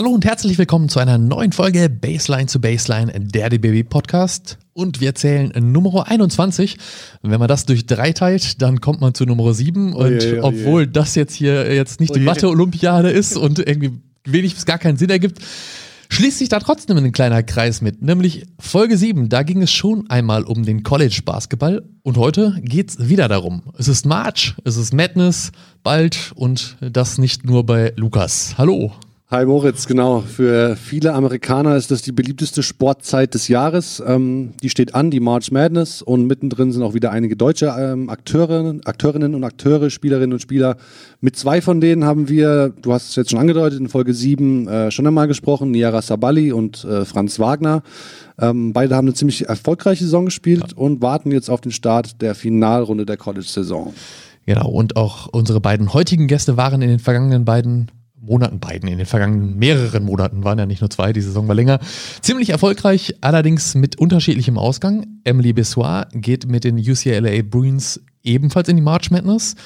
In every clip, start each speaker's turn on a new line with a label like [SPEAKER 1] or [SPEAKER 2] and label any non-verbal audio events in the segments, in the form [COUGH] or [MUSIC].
[SPEAKER 1] Hallo und herzlich willkommen zu einer neuen Folge Baseline zu Baseline, der DBB Podcast. Und wir zählen Nummer 21. Wenn man das durch drei teilt, dann kommt man zu Nummer 7. Und
[SPEAKER 2] Oje, oje.
[SPEAKER 1] obwohl das jetzt hier jetzt nicht die
[SPEAKER 2] Oje.
[SPEAKER 1] Mathe-Olympiade ist [LAUGHS] und irgendwie wenig bis gar keinen Sinn ergibt, schließt sich da trotzdem ein kleiner Kreis mit. Nämlich Folge 7. Da ging es schon einmal um den College-Basketball. Und heute geht's wieder darum. Es ist March, es ist Madness, bald und das nicht nur bei Lukas. Hallo.
[SPEAKER 2] Hi Moritz, genau. Für viele Amerikaner ist das die beliebteste Sportzeit des Jahres. Ähm, die steht an, die March Madness und mittendrin sind auch wieder einige deutsche ähm, Akteurinnen, Akteurinnen und Akteure, Spielerinnen und Spieler. Mit zwei von denen haben wir, du hast es jetzt schon angedeutet, in Folge 7 äh, schon einmal gesprochen, Niara Sabali und äh, Franz Wagner. Ähm, beide haben eine ziemlich erfolgreiche Saison gespielt und warten jetzt auf den Start der Finalrunde der College-Saison.
[SPEAKER 1] Genau, und auch unsere beiden heutigen Gäste waren in den vergangenen beiden Monaten, beiden, in den vergangenen mehreren Monaten, waren ja nicht nur zwei, die Saison war länger, ziemlich erfolgreich, allerdings mit unterschiedlichem Ausgang. Emily Bessoir geht mit den UCLA Bruins ebenfalls in die March Madness.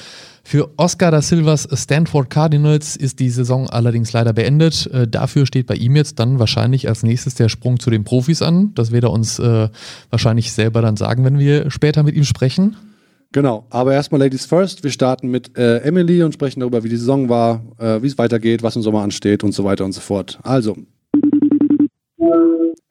[SPEAKER 1] Für Oscar da Silvas Stanford Cardinals ist die Saison allerdings leider beendet. Äh, dafür steht bei ihm jetzt dann wahrscheinlich als nächstes der Sprung zu den Profis an. Das wird er uns äh, wahrscheinlich selber dann sagen, wenn wir später mit ihm sprechen.
[SPEAKER 2] Genau, aber erstmal Ladies First. Wir starten mit äh, Emily und sprechen darüber, wie die Saison war, äh, wie es weitergeht, was im Sommer ansteht und so weiter und so fort. Also.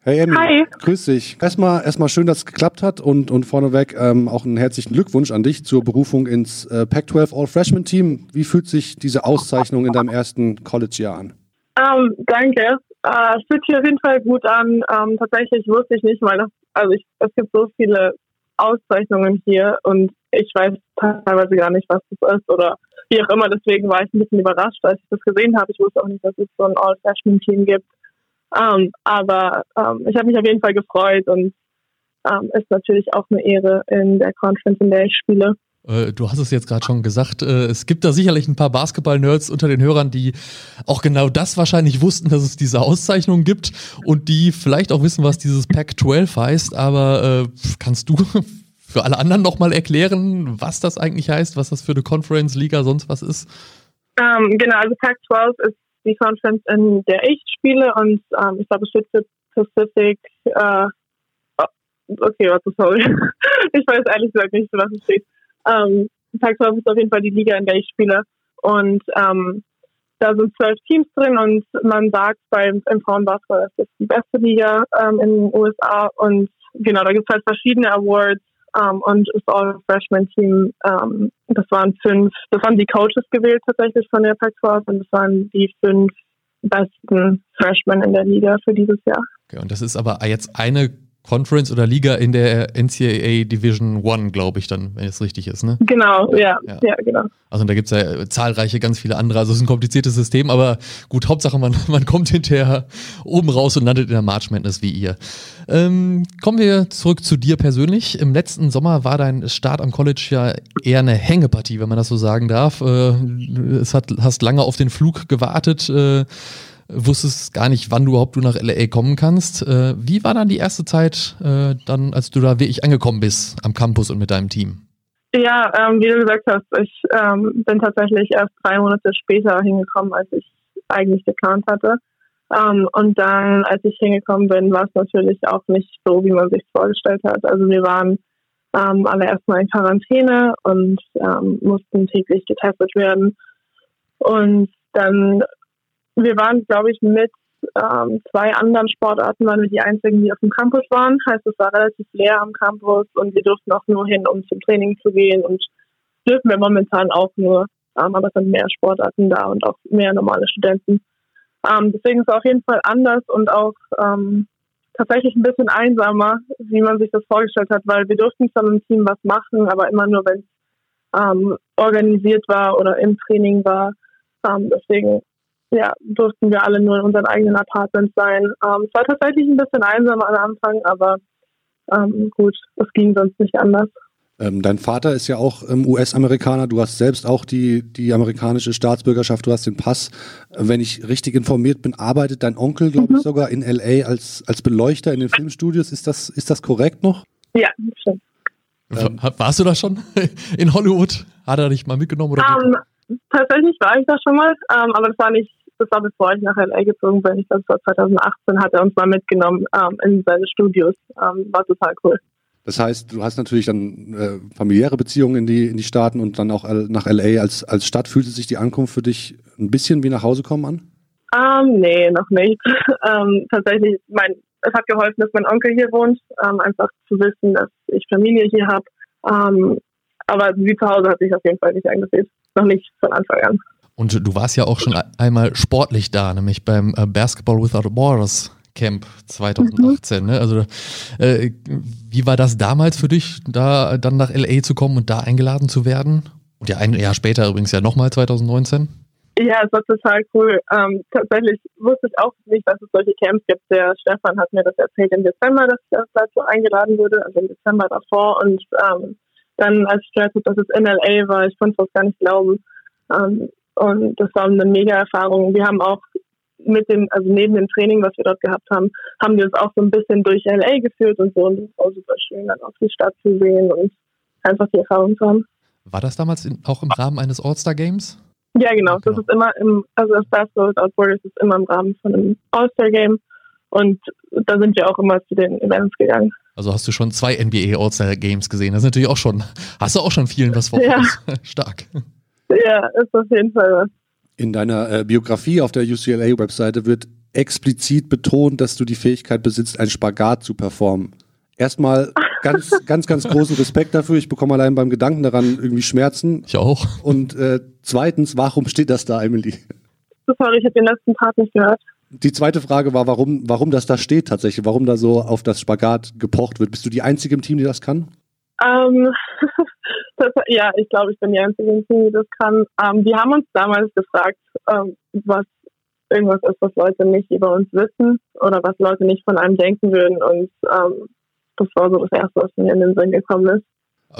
[SPEAKER 2] Hey Emily,
[SPEAKER 3] Hi.
[SPEAKER 2] grüß dich. Erstmal, erstmal schön, dass es geklappt hat und, und vorneweg ähm, auch einen herzlichen Glückwunsch an dich zur Berufung ins äh, Pac-12 All-Freshman-Team. Wie fühlt sich diese Auszeichnung in deinem ersten College-Jahr an?
[SPEAKER 3] Ähm, danke. Äh, es fühlt sich auf jeden Fall gut an. Ähm, tatsächlich wusste ich nicht mal, dass, also ich, es gibt so viele Auszeichnungen hier und ich weiß teilweise gar nicht, was das ist oder wie auch immer. Deswegen war ich ein bisschen überrascht, als ich das gesehen habe. Ich wusste auch nicht, dass es so ein All-Freshman-Team gibt. Ähm, aber ähm, ich habe mich auf jeden Fall gefreut und ähm, ist natürlich auch eine Ehre in der Conference, in der ich spiele.
[SPEAKER 1] Äh, Du hast es jetzt gerade schon gesagt, äh, es gibt da sicherlich ein paar Basketball-Nerds unter den Hörern, die auch genau das wahrscheinlich wussten, dass es diese Auszeichnung gibt und die vielleicht auch wissen, was dieses Pac-12 heißt, aber äh, kannst du für alle anderen nochmal erklären, was das eigentlich heißt, was das für eine Conference, Liga, sonst was ist?
[SPEAKER 3] Ähm, genau, also Pac-12 ist die Conference, in der ich spiele und ähm, ich glaube, es steht für Pacific. Äh, oh, okay, warte, sorry. [LAUGHS] ich weiß ehrlich gesagt nicht, für was es steht. Ähm, Pac-12 ist auf jeden Fall die Liga, in der ich spiele und ähm, da sind zwölf Teams drin und man sagt beim im Frauenbasketball, das ist die beste Liga ähm, in den USA und genau, da gibt es halt verschiedene Awards ähm, und das All-Freshman-Team, ähm, das waren fünf, das waren die Coaches gewählt tatsächlich von der Pac-12 und das waren die fünf besten Freshmen in der Liga für dieses Jahr.
[SPEAKER 1] Okay, und das ist aber jetzt eine Conference oder Liga in der NCAA Division One, glaube ich dann, wenn es richtig ist, ne?
[SPEAKER 3] Genau, ja,
[SPEAKER 1] Ja.
[SPEAKER 3] ja, genau.
[SPEAKER 1] Also da gibt es ja zahlreiche, ganz viele andere. Also es ist ein kompliziertes System, aber gut, Hauptsache man, [LAUGHS] man kommt hinterher oben raus und landet in der March Madness wie ihr. Ähm, kommen wir zurück zu dir persönlich. Im letzten Sommer war dein Start am College ja eher eine Hängepartie, wenn man das so sagen darf. Äh, es hat, hast lange auf den Flug gewartet, äh, wusstest gar nicht, wann du überhaupt du nach LA kommen kannst. Äh, wie war dann die erste Zeit, äh, dann, als du da wirklich angekommen bist am Campus und mit deinem Team?
[SPEAKER 3] Ja, ähm, wie du gesagt hast, ich ähm, bin tatsächlich erst drei Monate später hingekommen, als ich eigentlich geplant hatte. Ähm, und dann, als ich hingekommen bin, war es natürlich auch nicht so, wie man sich vorgestellt hat. Also wir waren ähm, alle erstmal in Quarantäne und ähm, mussten täglich getestet werden. Und dann, wir waren, glaube ich, mit ähm, zwei anderen Sportarten waren wir die einzigen, die auf dem Campus waren. Heißt, es war relativ leer am Campus und wir durften auch nur hin, um zum Training zu gehen und dürfen wir momentan auch nur. Ähm, aber es sind mehr Sportarten da und auch mehr normale Studenten. Ähm, deswegen ist es auf jeden Fall anders und auch ähm, tatsächlich ein bisschen einsamer, wie man sich das vorgestellt hat, weil wir durften zwar im Team was machen, aber immer nur, wenn es ähm, organisiert war oder im Training war. Ähm, deswegen ja, durften wir alle nur in unseren eigenen Apartments sein. Ähm, es war tatsächlich ein bisschen einsamer am Anfang, aber ähm, gut, es ging sonst nicht anders.
[SPEAKER 2] Ähm, dein Vater ist ja auch ähm, US-Amerikaner. Du hast selbst auch die, die amerikanische Staatsbürgerschaft. Du hast den Pass. Äh, Wenn ich richtig informiert bin, arbeitet dein Onkel, glaube
[SPEAKER 3] Mhm.
[SPEAKER 2] ich, sogar in LA als, als Beleuchter in den Filmstudios. Ist das, ist das korrekt noch?
[SPEAKER 3] Ja, stimmt.
[SPEAKER 2] Ähm.
[SPEAKER 1] Wa- Warst du da schon [LAUGHS] in Hollywood? Hat er dich mal mitgenommen? Oder
[SPEAKER 3] Ähm, tatsächlich war ich da schon mal, ähm, aber das war nicht das war bevor ich nach LA gezogen bin. Ich glaube, es war 2018, hat er uns mal mitgenommen ähm, in seine Studios. Ähm, war total cool.
[SPEAKER 2] Das heißt, du hast natürlich dann äh, familiäre Beziehungen in die, in die Staaten und dann auch nach LA als, als Stadt. Fühlte sich die Ankunft für dich ein bisschen wie nach Hause kommen an?
[SPEAKER 3] Ähm, nee, noch nicht. [LAUGHS] ähm, tatsächlich, mein, es hat geholfen, dass mein Onkel hier wohnt, ähm, einfach zu wissen, dass ich Familie hier habe. Ähm, aber wie zu Hause hat sich auf jeden Fall nicht angefühlt. Noch nicht von Anfang an.
[SPEAKER 1] Und du warst ja auch schon einmal sportlich da, nämlich beim äh, Basketball Without Borders Camp 2018. Mhm. Ne? Also äh, wie war das damals für dich, da dann nach LA zu kommen und da eingeladen zu werden? Und ja, ein Jahr später übrigens ja nochmal 2019.
[SPEAKER 3] Ja, es war total cool. Ähm, tatsächlich wusste ich auch nicht, dass es solche Camps gibt. Der Stefan hat mir das erzählt im Dezember, dass ich dazu eingeladen wurde, also im Dezember davor. Und ähm, dann, als ich gehört habe, dass es in LA war, ich konnte es gar nicht glauben. Ähm, und das war eine mega Erfahrung. Wir haben auch mit dem, also neben dem Training, was wir dort gehabt haben, haben wir uns auch so ein bisschen durch LA geführt und so. Und es war super schön, dann auch die Stadt zu sehen und einfach die Erfahrung zu haben.
[SPEAKER 1] War das damals in, auch im Rahmen eines All-Star Games?
[SPEAKER 3] Ja, genau. Das genau. ist immer im, also das Basketball Without Borders ist immer im Rahmen von einem All-Star Game. Und da sind wir auch immer zu den Events gegangen.
[SPEAKER 1] Also hast du schon zwei NBA All-Star Games gesehen. Das ist natürlich auch schon, hast du auch schon vielen was vor.
[SPEAKER 3] Ja. [LAUGHS]
[SPEAKER 1] Stark.
[SPEAKER 3] Ja, ist auf jeden Fall was.
[SPEAKER 2] In deiner äh, Biografie auf der UCLA-Webseite wird explizit betont, dass du die Fähigkeit besitzt, einen Spagat zu performen. Erstmal ganz, [LAUGHS] ganz, ganz großen Respekt dafür. Ich bekomme allein beim Gedanken daran irgendwie Schmerzen.
[SPEAKER 1] Ich auch.
[SPEAKER 2] Und äh, zweitens, warum steht das da, Emily?
[SPEAKER 3] Sorry, ich habe den letzten Part nicht gehört.
[SPEAKER 2] Die zweite Frage war, warum, warum das da steht tatsächlich, warum da so auf das Spagat gepocht wird. Bist du die Einzige im Team, die das kann?
[SPEAKER 3] Ähm, [LAUGHS] das, ja, ich glaube, ich bin die Einzige im Team, die das kann. Ähm, die haben uns damals gefragt, ähm, was irgendwas ist, was Leute nicht über uns wissen oder was Leute nicht von einem denken würden. Und ähm, das war so das Erste, was mir in den Sinn gekommen ist.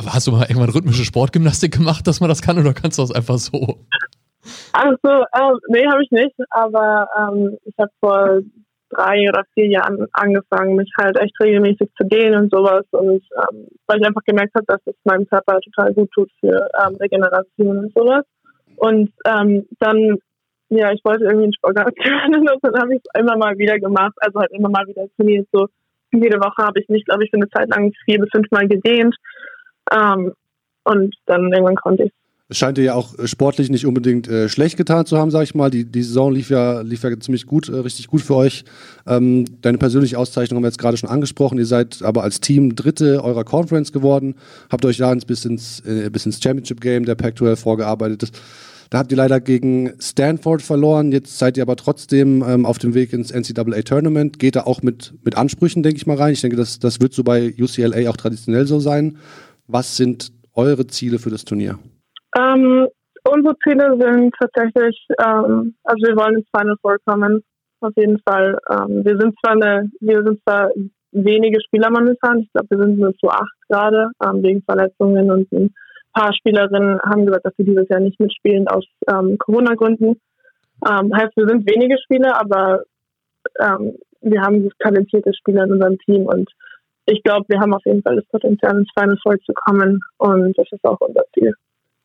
[SPEAKER 1] Hast du mal irgendwann rhythmische Sportgymnastik gemacht, dass man das kann, oder kannst du das einfach so?
[SPEAKER 3] Also, ähm, nee, habe ich nicht, aber ähm, ich habe vor drei oder vier Jahren angefangen, mich halt echt regelmäßig zu dehnen und sowas. Und ähm, weil ich einfach gemerkt habe, dass es meinem Körper total gut tut für ähm, Regeneration und sowas. Und ähm, dann, ja, ich wollte irgendwie einen Spagat können [LAUGHS] und dann habe ich es immer mal wieder gemacht, also halt immer mal wieder trainiert. So jede Woche habe ich mich, glaube ich, für eine Zeit lang vier bis fünf Mal gedehnt. Ähm, und dann irgendwann konnte ich
[SPEAKER 2] es scheint dir ja auch äh, sportlich nicht unbedingt äh, schlecht getan zu haben, sag ich mal. Die, die Saison lief ja, lief ja ziemlich gut, äh, richtig gut für euch. Ähm, deine persönliche Auszeichnung haben wir jetzt gerade schon angesprochen. Ihr seid aber als Team Dritte eurer Conference geworden, habt euch da bis ins, äh, bis ins Championship Game der Pac-12 vorgearbeitet. Da habt ihr leider gegen Stanford verloren. Jetzt seid ihr aber trotzdem ähm, auf dem Weg ins NCAA Tournament. Geht da auch mit, mit Ansprüchen, denke ich mal, rein. Ich denke, das, das wird so bei UCLA auch traditionell so sein. Was sind eure Ziele für das Turnier?
[SPEAKER 3] Ähm, unsere Ziele sind tatsächlich, ähm, also wir wollen ins Final Four kommen, auf jeden Fall. Ähm, wir sind zwar eine, wir sind zwar wenige Spieler momentan, ich glaube, wir sind nur zu acht gerade, ähm, wegen Verletzungen und ein paar Spielerinnen haben gesagt, dass sie dieses Jahr nicht mitspielen aus ähm, Corona-Gründen. Ähm, heißt, wir sind wenige Spieler, aber wir haben talentierte Spieler in unserem Team und ich glaube, wir haben auf jeden Fall das Potenzial, ins Final Four zu kommen und das ist auch unser Ziel.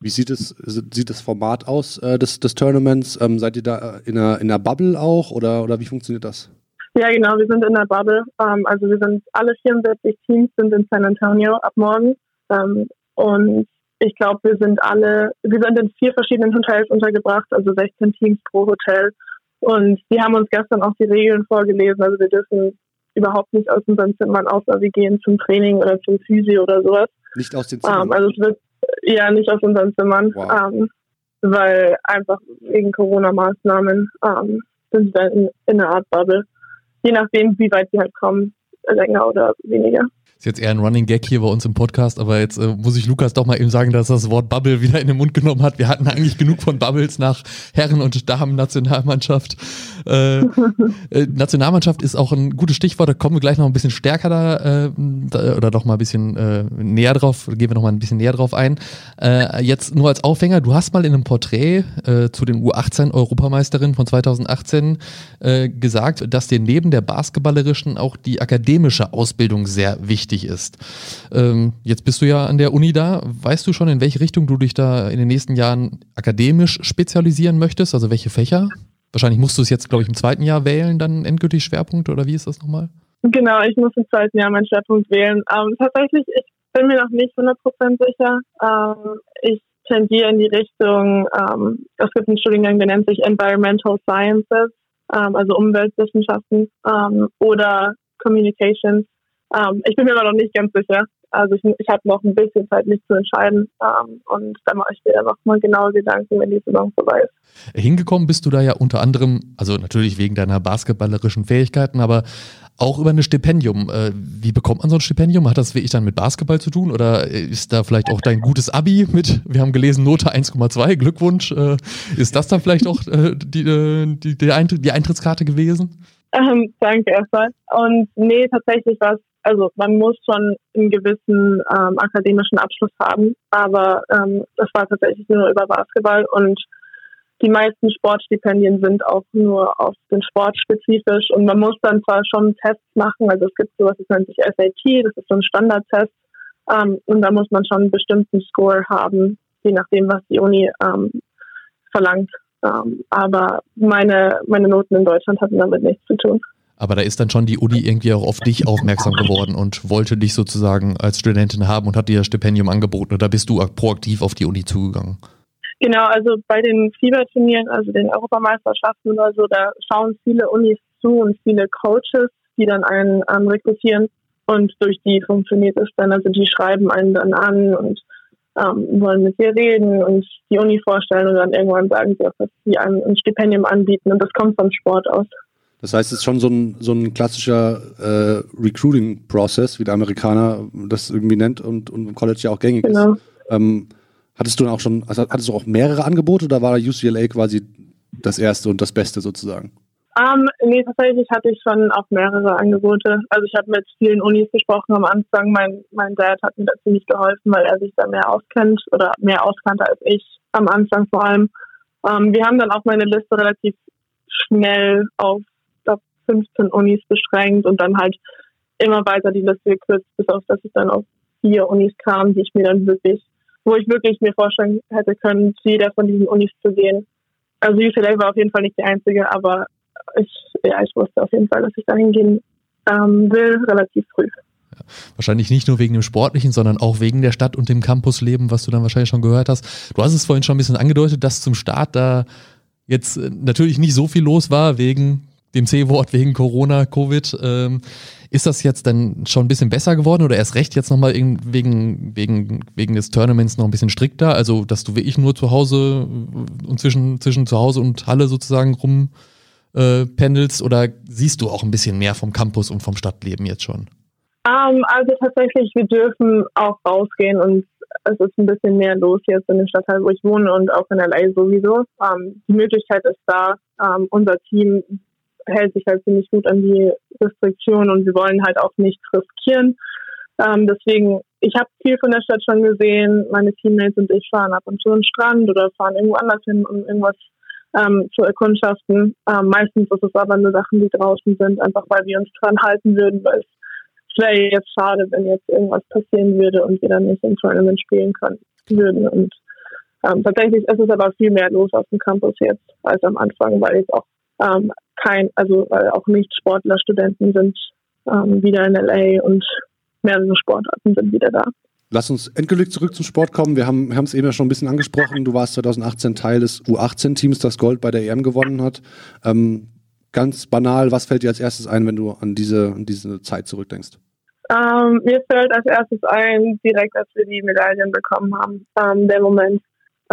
[SPEAKER 2] Wie sieht es, sieht das Format aus äh, des, des Tournaments? Ähm, seid ihr da in einer, in einer Bubble auch oder, oder wie funktioniert das?
[SPEAKER 3] Ja, genau, wir sind in der Bubble. Ähm, also wir sind alle 64 Teams sind in San Antonio ab morgen. Ähm, und ich glaube, wir sind alle, wir sind in vier verschiedenen Hotels untergebracht, also 16 Teams pro Hotel. Und die haben uns gestern auch die Regeln vorgelesen. Also wir dürfen überhaupt nicht aus unseren Zimmern, außer wir gehen zum Training oder zum Physio oder sowas.
[SPEAKER 2] Nicht aus den Zimmern?
[SPEAKER 3] Um, also es wird ja, nicht aus unseren Zimmern, wow. ähm, weil einfach wegen Corona-Maßnahmen ähm, sind wir in, in einer Art Bubble. Je nachdem, wie weit sie halt kommen, länger oder weniger.
[SPEAKER 1] Ist jetzt eher ein Running Gag hier bei uns im Podcast, aber jetzt äh, muss ich Lukas doch mal eben sagen, dass er das Wort Bubble wieder in den Mund genommen hat. Wir hatten eigentlich genug von Bubbles nach Herren- und Damen-Nationalmannschaft. Äh, [LAUGHS] äh, Nationalmannschaft ist auch ein gutes Stichwort, da kommen wir gleich noch ein bisschen stärker da, äh, da oder doch mal ein bisschen äh, näher drauf, gehen wir noch mal ein bisschen näher drauf ein. Äh, jetzt nur als Aufhänger, du hast mal in einem Porträt zu den U18-Europameisterinnen von 2018 äh, gesagt, dass dir neben der basketballerischen auch die akademische Ausbildung sehr wichtig ist. Ähm, jetzt bist du ja an der Uni da. Weißt du schon, in welche Richtung du dich da in den nächsten Jahren akademisch spezialisieren möchtest? Also welche Fächer? Wahrscheinlich musst du es jetzt, glaube ich, im zweiten Jahr wählen, dann endgültig Schwerpunkt oder wie ist das nochmal?
[SPEAKER 3] Genau, ich muss im zweiten Jahr meinen Schwerpunkt wählen. Ähm, tatsächlich, ich bin mir noch nicht 100% sicher. Ähm, ich tendiere in die Richtung, ähm, es gibt einen Studiengang, der nennt sich Environmental Sciences, ähm, also Umweltwissenschaften ähm, oder Communications. Ähm, ich bin mir aber noch nicht ganz sicher. Also ich, ich habe noch ein bisschen Zeit, mich zu entscheiden. Ähm, und dann mache ich mir noch mal genaue Gedanken, wenn die Saison vorbei ist.
[SPEAKER 1] Hingekommen bist du da ja unter anderem, also natürlich wegen deiner basketballerischen Fähigkeiten, aber auch über ein Stipendium. Äh, wie bekommt man so ein Stipendium? Hat das wirklich dann mit Basketball zu tun? Oder ist da vielleicht auch dein gutes Abi mit, wir haben gelesen, Note 1,2, Glückwunsch. Äh, ist das dann vielleicht auch äh, die, die, die, die Eintrittskarte gewesen?
[SPEAKER 3] Ähm, danke erstmal. Und nee, tatsächlich war also man muss schon einen gewissen ähm, akademischen Abschluss haben, aber ähm, das war tatsächlich nur über Basketball und die meisten Sportstipendien sind auch nur auf den Sport spezifisch und man muss dann zwar schon Tests machen, also es gibt sowas, das nennt sich SAT, das ist so ein Standardtest ähm, und da muss man schon einen bestimmten Score haben, je nachdem, was die Uni ähm, verlangt. Ähm, aber meine, meine Noten in Deutschland hatten damit nichts zu tun.
[SPEAKER 1] Aber da ist dann schon die Uni irgendwie auch auf dich aufmerksam geworden und wollte dich sozusagen als Studentin haben und hat dir das Stipendium angeboten oder bist du proaktiv auf die Uni zugegangen?
[SPEAKER 3] Genau, also bei den Fieberturnieren, also den Europameisterschaften oder so, da schauen viele Unis zu und viele Coaches, die dann einen ähm, rekrutieren und durch die funktioniert es dann. Also die schreiben einen dann an und ähm, wollen mit dir reden und die Uni vorstellen und dann irgendwann sagen sie auch, dass sie einem ein Stipendium anbieten und das kommt vom Sport aus.
[SPEAKER 2] Das heißt, es ist schon so ein, so ein klassischer äh, Recruiting-Prozess, wie der Amerikaner das irgendwie nennt und, und im College ja auch gängig genau. ist. Ähm, hattest du dann auch schon, also hattest du auch mehrere Angebote oder war UCLA quasi das erste und das Beste sozusagen?
[SPEAKER 3] Ähm, nee, tatsächlich hatte ich schon auch mehrere Angebote. Also ich habe mit vielen Unis gesprochen am Anfang. Mein, mein Dad hat mir da ziemlich geholfen, weil er sich da mehr auskennt oder mehr auskannte als ich am Anfang vor allem. Ähm, wir haben dann auch meine Liste relativ schnell auf 15 Unis beschränkt und dann halt immer weiter die Liste gekürzt, bis auf dass ich dann auf vier Unis kam, die ich mir dann wirklich, wo ich wirklich mir vorstellen hätte können, zu jeder von diesen Unis zu gehen. Also UCLA war auf jeden Fall nicht die einzige, aber ich, ja, ich wusste auf jeden Fall, dass ich da hingehen ähm, will, relativ früh.
[SPEAKER 1] Ja, wahrscheinlich nicht nur wegen dem Sportlichen, sondern auch wegen der Stadt und dem Campusleben, was du dann wahrscheinlich schon gehört hast. Du hast es vorhin schon ein bisschen angedeutet, dass zum Start da jetzt äh, natürlich nicht so viel los war wegen dem C-Wort wegen Corona, Covid. Ähm, ist das jetzt dann schon ein bisschen besser geworden oder erst recht jetzt nochmal wegen, wegen, wegen des Tournaments noch ein bisschen strikter? Also, dass du wirklich nur zu Hause und zwischen, zwischen zu Hause und Halle sozusagen rum äh, pendelst oder siehst du auch ein bisschen mehr vom Campus und vom Stadtleben jetzt schon?
[SPEAKER 3] Um, ähm, also tatsächlich, wir dürfen auch rausgehen und es ist ein bisschen mehr los jetzt in dem Stadtteil, wo ich wohne und auch in LA sowieso. Um, ähm, die Möglichkeit ist da. Um, ähm, unser Team hält sich halt ziemlich gut an die Restriktionen und wir wollen halt auch nichts riskieren. Deswegen, ich habe viel von der Stadt schon gesehen. Meine Teammates und ich fahren ab und zu an den Strand oder fahren irgendwo anders hin, um irgendwas ähm, zu erkundschaften. Ähm, meistens ist es aber nur Sachen, die draußen sind, einfach weil wir uns dran halten würden, weil es wäre jetzt schade, wenn jetzt irgendwas passieren würde und wir dann nicht im Tournament spielen können würden. Und ähm, tatsächlich ist es aber viel mehr los auf dem Campus jetzt als am Anfang, weil jetzt auch ähm, kein, also weil auch nicht Sportlerstudenten sind ähm, wieder in LA und mehrere Sportarten sind wieder da.
[SPEAKER 2] Lass uns endgültig zurück zum Sport kommen. Wir haben es eben ja schon ein bisschen angesprochen. Du warst 2018 Teil des U18-Teams, das Gold bei der EM gewonnen hat. Ähm, ganz banal, was fällt dir als erstes ein, wenn du an diese, an diese Zeit zurückdenkst?
[SPEAKER 3] Ähm, mir fällt als erstes ein, direkt als wir die Medaillen bekommen haben, ähm, der Moment,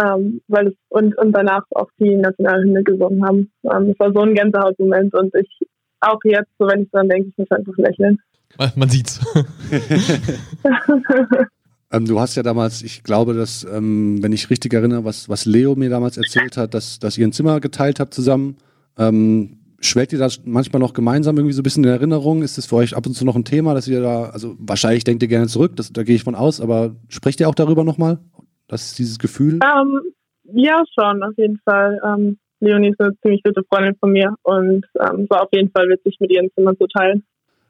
[SPEAKER 3] ähm, weil es, und, und danach auch die Nationalhymne gesungen haben. Ähm, es war so ein Gänsehautmoment und ich auch jetzt, so wenn ich dran denke, ich muss einfach lächeln.
[SPEAKER 1] Man sieht's. [LAUGHS] [LAUGHS]
[SPEAKER 2] ähm, du hast ja damals, ich glaube, dass, ähm, wenn ich richtig erinnere, was, was Leo mir damals erzählt hat, dass, dass ihr ein Zimmer geteilt habt zusammen. Ähm, schwelgt ihr das manchmal noch gemeinsam irgendwie so ein bisschen in Erinnerung? Ist das für euch ab und zu noch ein Thema, dass ihr da, also wahrscheinlich denkt ihr gerne zurück, das, da gehe ich von aus, aber sprecht ihr auch darüber nochmal? Das ist dieses Gefühl?
[SPEAKER 3] Um, ähm, ja, schon, auf jeden Fall. Um, Leonie ist eine ziemlich gute Freundin von mir und ähm, war auf jeden Fall witzig, mit ihr ein Zimmer zu teilen.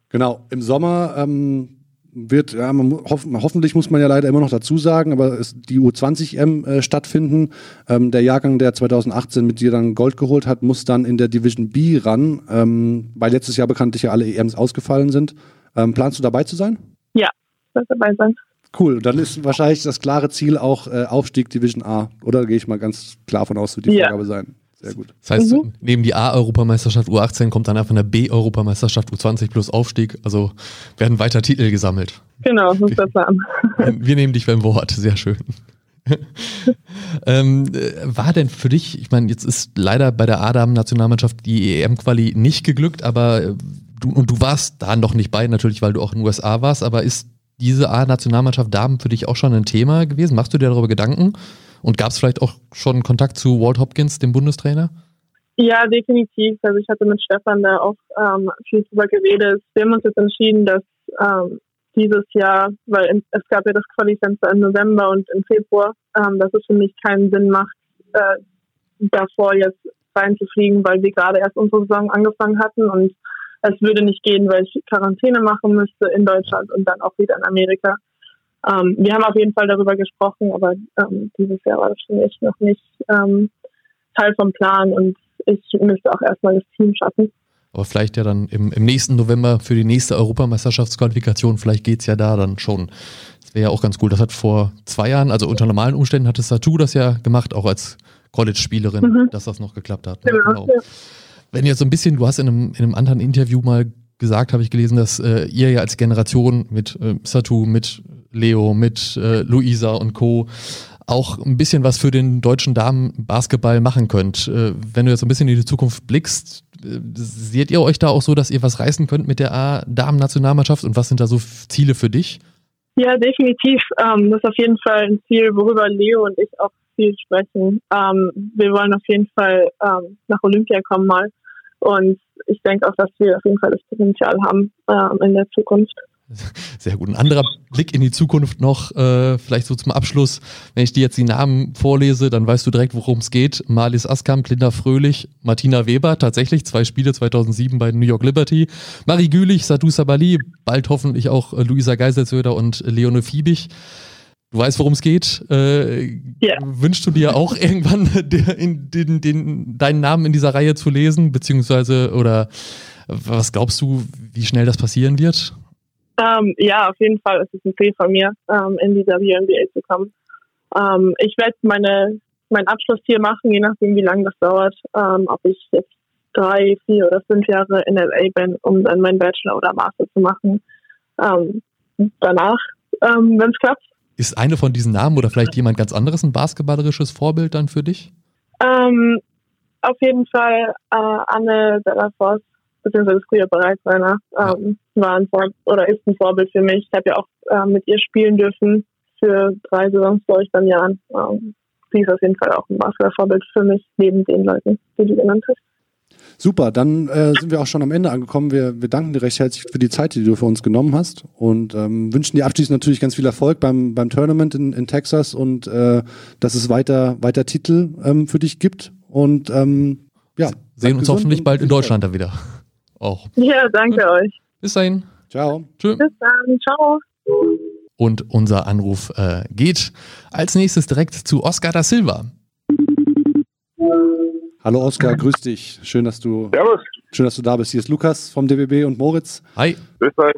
[SPEAKER 2] Genau, im Sommer ähm, wird, ja, man, hoff, hoffentlich muss man ja leider immer noch dazu sagen, aber es, die U20M äh, stattfinden. Ähm, der Jahrgang, der 2018 mit dir dann Gold geholt hat, muss dann in der Division B ran, ähm, weil letztes Jahr bekanntlich ja alle EMs ausgefallen sind. Ähm, planst du dabei zu sein?
[SPEAKER 3] Ja, dabei sein.
[SPEAKER 2] Cool, dann ist wahrscheinlich das klare Ziel auch äh, Aufstieg Division A. Oder gehe ich mal ganz klar von aus, wird die ja. Vorgabe sein. Sehr gut.
[SPEAKER 1] Das heißt, mhm. neben die A-Europameisterschaft U18 kommt dann einfach eine B-Europameisterschaft U20 plus Aufstieg. Also werden weiter Titel gesammelt.
[SPEAKER 3] Genau, das ist der Plan. [LAUGHS]
[SPEAKER 1] Wir nehmen dich beim Wort, sehr schön. [LAUGHS] ähm, war denn für dich, ich meine, jetzt ist leider bei der A-Damen-Nationalmannschaft die EM-Quali nicht geglückt, aber äh, du, und du warst da noch nicht bei, natürlich, weil du auch in den USA warst, aber ist diese A-Nationalmannschaft Damen für dich auch schon ein Thema gewesen? Machst du dir darüber Gedanken? Und gab es vielleicht auch schon Kontakt zu Walt Hopkins, dem Bundestrainer?
[SPEAKER 3] Ja, definitiv. Also ich hatte mit Stefan da auch ähm, viel drüber geredet. Wir haben uns jetzt entschieden, dass ähm, dieses Jahr, weil es gab ja das Quali-Fenster im November und im Februar, ähm, dass es für mich keinen Sinn macht, äh, davor jetzt reinzufliegen, weil wir gerade erst unsere Saison angefangen hatten und es würde nicht gehen, weil ich Quarantäne machen müsste in Deutschland und dann auch wieder in Amerika. Ähm, wir haben auf jeden Fall darüber gesprochen, aber ähm, dieses Jahr war das für mich noch nicht ähm, Teil vom Plan und ich müsste auch erstmal das Team schaffen.
[SPEAKER 1] Aber vielleicht ja dann im, im nächsten November für die nächste Europameisterschaftsqualifikation, vielleicht geht es ja da dann schon. Das wäre ja auch ganz cool. Das hat vor zwei Jahren, also unter normalen Umständen hat es Satu das ja gemacht, auch als College-Spielerin, mhm. dass das noch geklappt hat. Genau. genau. Ja. Wenn jetzt so ein bisschen, du hast in einem, in einem anderen Interview mal gesagt, habe ich gelesen, dass äh, ihr ja als Generation mit äh, Satu, mit Leo, mit äh, Luisa und Co. auch ein bisschen was für den deutschen Damenbasketball machen könnt. Äh, wenn du jetzt ein bisschen in die Zukunft blickst, äh, seht ihr euch da auch so, dass ihr was reißen könnt mit der Damen-Nationalmannschaft und was sind da so Ziele für dich?
[SPEAKER 3] Ja, definitiv. Ähm, das ist auf jeden Fall ein Ziel, worüber Leo und ich auch viel sprechen. Ähm, wir wollen auf jeden Fall ähm, nach Olympia kommen mal. Und ich denke auch, dass wir auf jeden Fall das Potenzial haben ähm, in der Zukunft.
[SPEAKER 1] Sehr gut. Ein anderer Blick in die Zukunft noch, äh, vielleicht so zum Abschluss. Wenn ich dir jetzt die Namen vorlese, dann weißt du direkt, worum es geht. Marlies Askamp, Linda Fröhlich, Martina Weber, tatsächlich zwei Spiele 2007 bei New York Liberty. Marie Gülich, Sadou Sabali, bald hoffentlich auch äh, Luisa Geiselsöder und Leone Fiebig. Du weißt, worum es geht. Äh, yeah. Wünschst du dir auch irgendwann [LAUGHS] den, den, den, deinen Namen in dieser Reihe zu lesen, beziehungsweise oder was glaubst du, wie schnell das passieren wird?
[SPEAKER 3] Ähm, ja, auf jeden Fall ist es ein Ziel von mir, ähm, in die WNBA zu kommen. Ähm, ich werde meine meinen Abschluss hier machen, je nachdem, wie lange das dauert. Ob ich jetzt drei, vier oder fünf Jahre in LA bin, um dann meinen Bachelor oder Master zu machen. Danach, wenn es klappt.
[SPEAKER 1] Ist eine von diesen Namen oder vielleicht jemand ganz anderes ein basketballerisches Vorbild dann für dich?
[SPEAKER 3] auf jeden Fall äh, Anne Delafosse beziehungsweise früher bereits einer, ähm, war ein Vor oder ist ein Vorbild für mich. Ich habe ja auch äh, mit ihr spielen dürfen für drei Saisons vor ich dann Jahren. Ähm, sie ist auf jeden Fall auch ein Basketball-Vorbild für mich, neben den Leuten, die du genannt hast.
[SPEAKER 2] Super, dann äh, sind wir auch schon am Ende angekommen. Wir, wir danken dir recht herzlich für die Zeit, die du für uns genommen hast und ähm, wünschen dir abschließend natürlich ganz viel Erfolg beim, beim Tournament in, in Texas und äh, dass es weiter, weiter Titel ähm, für dich gibt. Und ähm, ja,
[SPEAKER 1] sehen uns hoffentlich bald in Deutschland da wieder [LAUGHS] auch.
[SPEAKER 3] Ja, danke ja. euch.
[SPEAKER 1] Bis dahin.
[SPEAKER 2] Ciao.
[SPEAKER 3] Tschö. Bis dann. Ciao.
[SPEAKER 1] Und unser Anruf äh, geht als nächstes direkt zu Oscar da Silva.
[SPEAKER 2] Hallo Oskar, grüß dich. Schön, dass du,
[SPEAKER 4] Servus.
[SPEAKER 2] schön, dass du da bist. Hier ist Lukas vom DBB und Moritz.
[SPEAKER 1] Hi.
[SPEAKER 4] Grüß euch.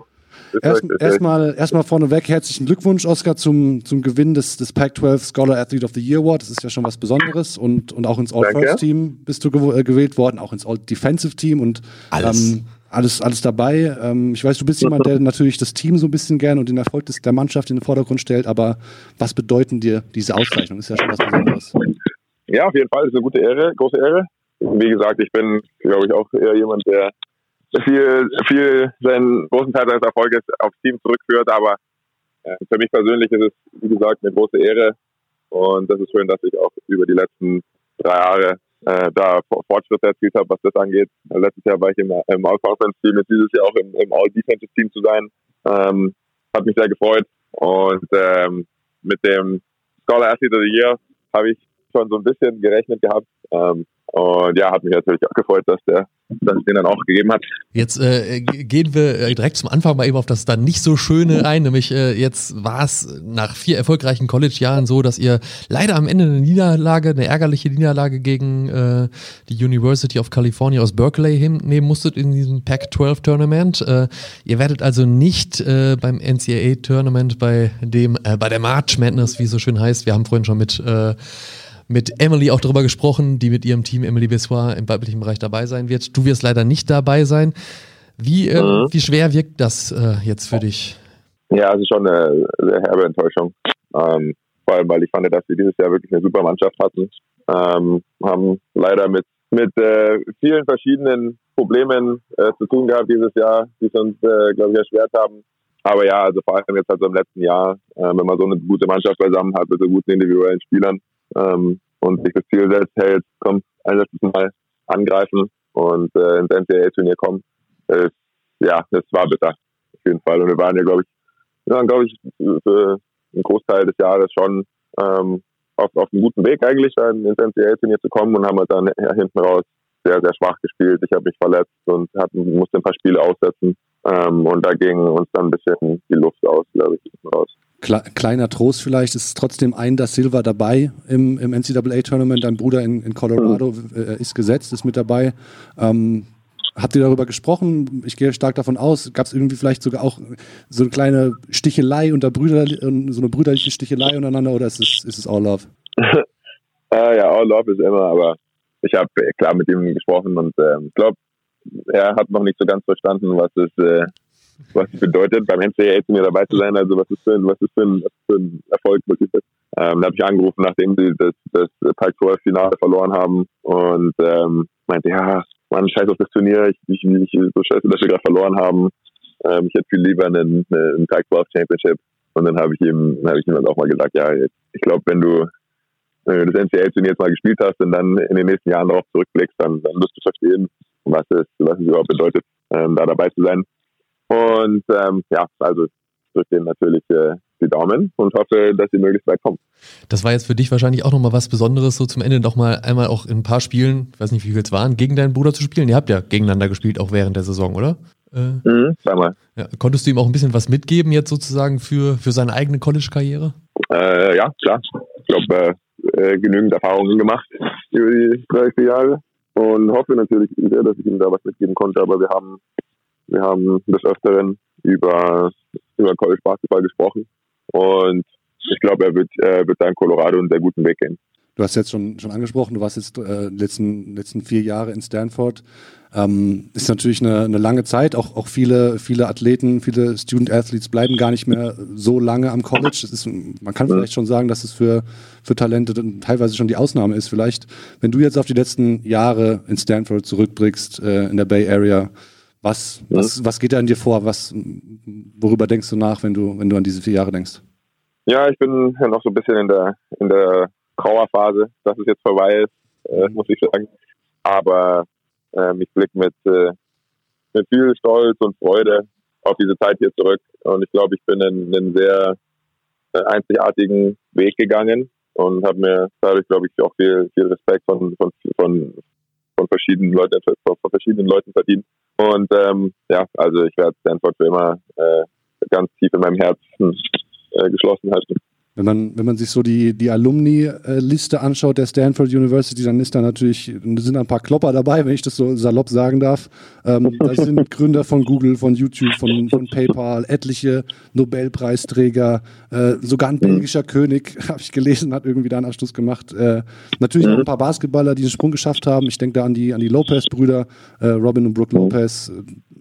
[SPEAKER 2] Erstmal erst erst vorneweg herzlichen Glückwunsch, Oskar, zum, zum Gewinn des, des Pac-12 Scholar Athlete of the Year Award. Das ist ja schon was Besonderes und, und auch ins All-First-Team bist du gew äh, gewählt worden, auch ins All-Defensive-Team und alles. Ähm, alles, alles dabei. Ähm, ich weiß, du bist jemand, der natürlich das Team so ein bisschen gern und den Erfolg des, der Mannschaft in den Vordergrund stellt, aber was bedeuten dir diese Auszeichnung? Ist ja schon was Besonderes.
[SPEAKER 4] Ja, auf jeden Fall. Ist eine gute Ehre, große Ehre. Wie gesagt, ich bin, glaube ich, auch eher jemand, der viel, viel seinen großen Teil seines Erfolges aufs Team zurückführt. Aber äh, für mich persönlich ist es, wie gesagt, eine große Ehre. Und das ist schön, dass ich auch über die letzten drei Jahre äh, da Fortschritte erzielt habe, was das angeht. Letztes Jahr war ich im, im All-Conference-Team, jetzt dieses Jahr auch im, im All-Defensive-Team zu sein. Ähm, hat mich sehr gefreut. Und ähm, mit dem Scholar Athlete of the Year habe ich schon so ein bisschen gerechnet gehabt. Ähm, Und ja, hat mich natürlich auch gefreut, dass der das den dann auch gegeben hat.
[SPEAKER 1] Jetzt äh, gehen wir äh, direkt zum Anfang mal eben auf das dann nicht so schöne ein, nämlich äh, jetzt war es nach vier erfolgreichen College-Jahren so, dass ihr leider am Ende eine Niederlage, eine ärgerliche Niederlage gegen äh, die University of California aus Berkeley nehmen musstet in diesem Pac-12-Tournament. Äh, ihr werdet also nicht äh, beim NCAA-Tournament bei dem, bei der March Madness, wie es so schön heißt, wir haben vorhin schon mit mit Emily auch darüber gesprochen, die mit ihrem Team Emily Bessoir im weiblichen Bereich dabei sein wird. Du wirst leider nicht dabei sein. Wie, äh, mhm. wie schwer wirkt das äh, jetzt für dich?
[SPEAKER 4] Ja, also schon eine sehr herbe Enttäuschung. Ähm, vor allem, weil ich fand, dass wir dieses Jahr wirklich eine super Mannschaft hatten. Ähm, haben leider mit, mit äh, vielen verschiedenen Problemen äh, zu tun gehabt dieses Jahr, die es uns, äh, glaube ich, erschwert haben. Aber ja, also vor allem jetzt halt so im letzten Jahr, äh, wenn man so eine gute Mannschaft beisammen hat mit so guten individuellen Spielern, ähm, und sich das Ziel setzt, hey, jetzt komm, ein letztes Mal angreifen und äh, ins NCAA-Turnier kommen, ist, ja, das war bitter, auf jeden Fall. Und wir waren ja, glaube ich, wir waren, glaube ich, für einen Großteil des Jahres schon ähm, auf, auf einem guten Weg eigentlich, ins NCAA-Turnier zu kommen und haben halt dann hinten raus sehr, sehr schwach gespielt. Ich habe mich verletzt und hatten, musste ein paar Spiele aussetzen. Ähm, und da ging uns dann ein bisschen die Luft aus, glaube ich, hinten raus.
[SPEAKER 2] Kleiner Trost vielleicht, ist trotzdem ein Da Silva dabei im, im NCAA-Tournament. Dein Bruder in, in Colorado äh, ist gesetzt, ist mit dabei. Ähm, habt ihr darüber gesprochen? Ich gehe stark davon aus. Gab es irgendwie vielleicht sogar auch so eine kleine Stichelei unter Brüder, so eine brüderliche Stichelei untereinander oder ist es, ist es All Love?
[SPEAKER 4] äh, [LAUGHS] ja, All Love ist immer, aber ich habe klar mit ihm gesprochen und äh, ich glaube, er hat noch nicht so ganz verstanden, was es äh, was bedeutet, beim NCAA-Turnier dabei zu sein. Also was ist für ein, was ist für was für ein Erfolg wirklich ist. Ähm, da habe ich angerufen, nachdem sie das, das Pac-12-Finale verloren haben und ähm, meinte, ja, Mann, scheiß auf das Turnier, ich, ich, ich so scheiße, dass wir gerade verloren haben. Ähm, ich hätte viel lieber einen, einen Pac-12 Championship. Und dann habe ich ihm, habe ich ihm dann auch mal gesagt, ja, ich glaube, wenn du, wenn du das NCAA-Turnier jetzt mal gespielt hast und dann in den nächsten Jahren darauf zurückblickst, dann, dann wirst du verstehen, was es, was es überhaupt bedeutet, ähm, da dabei zu sein. Und ähm, ja, also ich drücke denen natürlich äh, die Daumen und hoffe, dass sie möglichst weit kommen.
[SPEAKER 1] Das war jetzt für dich wahrscheinlich auch nochmal was Besonderes, so zum Ende nochmal einmal auch in ein paar Spielen, ich weiß nicht, wie viel es waren, gegen deinen Bruder zu spielen. Ihr habt ja gegeneinander gespielt, auch während der Saison, oder?
[SPEAKER 4] Äh, mhm, zweimal.
[SPEAKER 1] Ja, konntest du ihm auch ein bisschen was mitgeben jetzt sozusagen für, für seine eigene College-Karriere?
[SPEAKER 4] Äh, ja, klar. Ich glaube, äh, genügend Erfahrungen gemacht über die drei, vier Jahre und hoffe natürlich sehr, dass ich ihm da was mitgeben konnte, aber wir haben wir haben des Öfteren über, über College Basketball gesprochen und ich glaube, er wird, er wird da in Colorado einen sehr guten Weg gehen.
[SPEAKER 2] Du hast jetzt schon, schon angesprochen, du warst jetzt äh, letzten letzten vier Jahre in Stanford. Ähm, ist natürlich eine, eine lange Zeit. Auch, auch viele, viele Athleten, viele Student Athletes bleiben gar nicht mehr so lange am College. Ist, man kann vielleicht schon sagen, dass es für, für Talente teilweise schon die Ausnahme ist. Vielleicht, wenn du jetzt auf die letzten Jahre in Stanford zurückblickst, äh, in der Bay Area, was, ja. was, was geht da in dir vor? Was, worüber denkst du nach, wenn du, wenn du an diese vier Jahre denkst?
[SPEAKER 4] Ja, ich bin ja noch so ein bisschen in der, in der Trauerphase, dass es jetzt vorbei ist, äh, mhm. muss ich sagen. Aber äh, ich blicke mit, äh, mit viel Stolz und Freude auf diese Zeit hier zurück. Und ich glaube, ich bin in einen sehr äh, einzigartigen Weg gegangen und habe mir dadurch, glaube ich, auch viel, viel Respekt von, von, von, von verschiedenen Leuten, von verschiedenen Leuten verdient. Und ähm, ja, also ich werde Stanford für immer äh, ganz tief in meinem Herzen äh, geschlossen halten.
[SPEAKER 2] Wenn man, wenn man sich so die, die Alumni-Liste anschaut der Stanford University, dann ist da natürlich, sind ein paar Klopper dabei, wenn ich das so salopp sagen darf. Ähm, [LAUGHS] da sind Gründer von Google, von YouTube, von, von PayPal, etliche Nobelpreisträger, äh, sogar ein mhm. belgischer König, [LAUGHS] habe ich gelesen, hat irgendwie da einen Abschluss gemacht. Äh, natürlich mhm. ein paar Basketballer, die den Sprung geschafft haben. Ich denke da an die, an die Lopez-Brüder, äh, Robin und Brooke mhm. Lopez,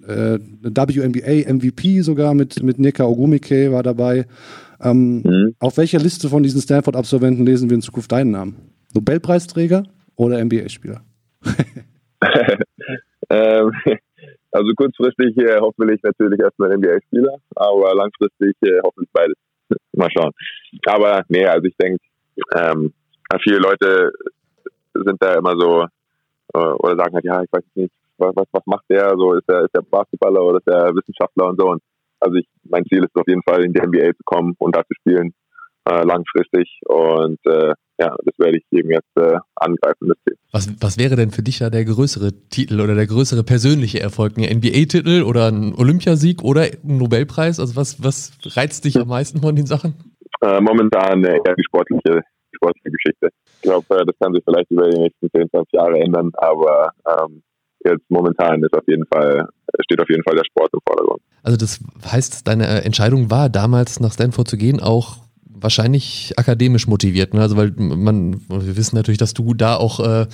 [SPEAKER 2] äh, WNBA MVP sogar mit, mit Nika Ogumike war dabei. Ähm, mhm. Auf welcher Liste von diesen Stanford-Absolventen lesen wir in Zukunft deinen Namen? Nobelpreisträger oder NBA-Spieler? [LAUGHS]
[SPEAKER 4] ähm, also kurzfristig äh, hoffentlich natürlich erstmal NBA-Spieler, aber langfristig äh, hoffentlich beides. [LAUGHS] Mal schauen. Aber nee, also ich denke, ähm, viele Leute sind da immer so äh, oder sagen halt, ja, ich weiß nicht, was, was macht der? So ist der, ist der Basketballer oder ist der Wissenschaftler und so. Und also ich, mein Ziel ist auf jeden Fall in die NBA zu kommen und da zu spielen äh, langfristig. Und äh, ja, das werde ich eben jetzt äh, angreifen. Das
[SPEAKER 1] was, was wäre denn für dich da der größere Titel oder der größere persönliche Erfolg? Ein NBA-Titel oder ein Olympiasieg oder ein Nobelpreis? Also was, was reizt dich am meisten von den Sachen?
[SPEAKER 4] Äh, momentan eher die sportliche, sportliche Geschichte. Ich glaube, äh, das kann sich vielleicht über die nächsten 10, 20 Jahre ändern, aber ähm, jetzt momentan ist auf jeden Fall, steht auf jeden Fall der Sport im Vordergrund.
[SPEAKER 1] Also das heißt, deine Entscheidung war damals nach Stanford zu gehen auch wahrscheinlich akademisch motiviert. Ne? Also weil man, wir wissen natürlich, dass du da auch äh,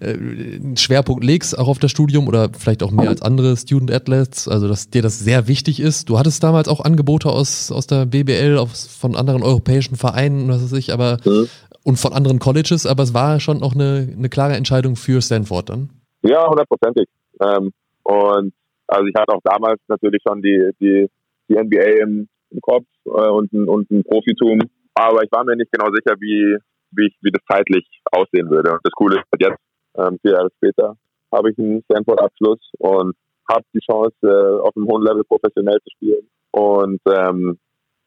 [SPEAKER 1] äh, einen Schwerpunkt legst, auch auf das Studium oder vielleicht auch mehr als andere Student Athletes, also dass dir das sehr wichtig ist. Du hattest damals auch Angebote aus, aus der BBL, aus, von anderen europäischen Vereinen, was weiß ich, aber mhm. und von anderen Colleges, aber es war schon auch eine, eine klare Entscheidung für Stanford dann.
[SPEAKER 4] Ja, hundertprozentig. Ähm, und also ich hatte auch damals natürlich schon die, die, die NBA im, im Kopf äh, und, ein, und ein Profitum, aber ich war mir nicht genau sicher, wie, wie, ich, wie das zeitlich aussehen würde. Und das Coole ist halt jetzt, ähm, vier Jahre später, habe ich einen Stanford-Abschluss und habe die Chance, äh, auf einem hohen Level professionell zu spielen. Und ähm,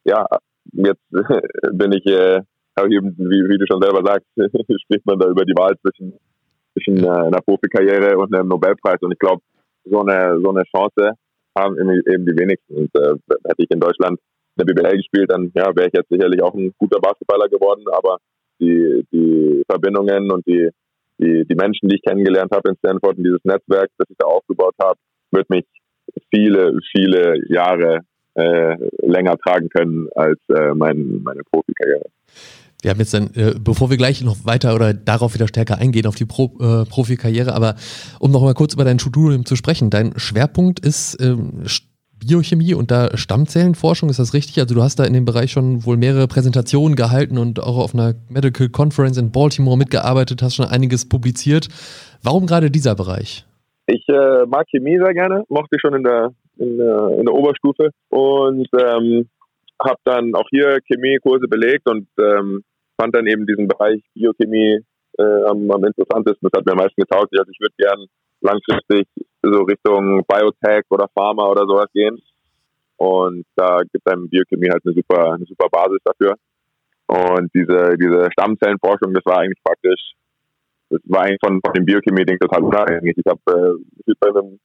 [SPEAKER 4] ja, jetzt [LAUGHS] bin ich, äh, wie, wie du schon selber sagst, [LAUGHS] spricht man da über die Wahl zwischen zwischen äh, einer Profikarriere und einem Nobelpreis. Und ich glaube, so eine, so eine Chance haben eben die wenigsten. Und äh, hätte ich in Deutschland eine BBL gespielt, dann ja, wäre ich jetzt sicherlich auch ein guter Basketballer geworden. Aber die, die Verbindungen und die, die, die Menschen, die ich kennengelernt habe in Stanford und dieses Netzwerk, das ich da aufgebaut habe, wird mich viele, viele Jahre äh, länger tragen können als äh, mein, meine Profikarriere.
[SPEAKER 1] Wir haben jetzt dann, äh, bevor wir gleich noch weiter oder darauf wieder stärker eingehen, auf die Pro, äh, Profikarriere, aber um noch mal kurz über dein Studium zu sprechen, dein Schwerpunkt ist ähm, Biochemie und da Stammzellenforschung, ist das richtig? Also du hast da in dem Bereich schon wohl mehrere Präsentationen gehalten und auch auf einer Medical Conference in Baltimore mitgearbeitet, hast schon einiges publiziert. Warum gerade dieser Bereich?
[SPEAKER 4] Ich äh, mag Chemie sehr gerne, mochte schon in der, in der, in der Oberstufe und ähm, habe dann auch hier Chemiekurse belegt und ähm, fand dann eben diesen Bereich Biochemie äh, am, interessantesten. Das hat mir am meisten getaugt. Also ich würde gern langfristig so Richtung Biotech oder Pharma oder sowas gehen. Und da gibt einem Biochemie halt eine super, eine super Basis dafür. Und diese, diese Stammzellenforschung, das war eigentlich praktisch, das war eigentlich von, von dem Biochemie-Ding total unabhängig. Ich habe äh, mich bei einem,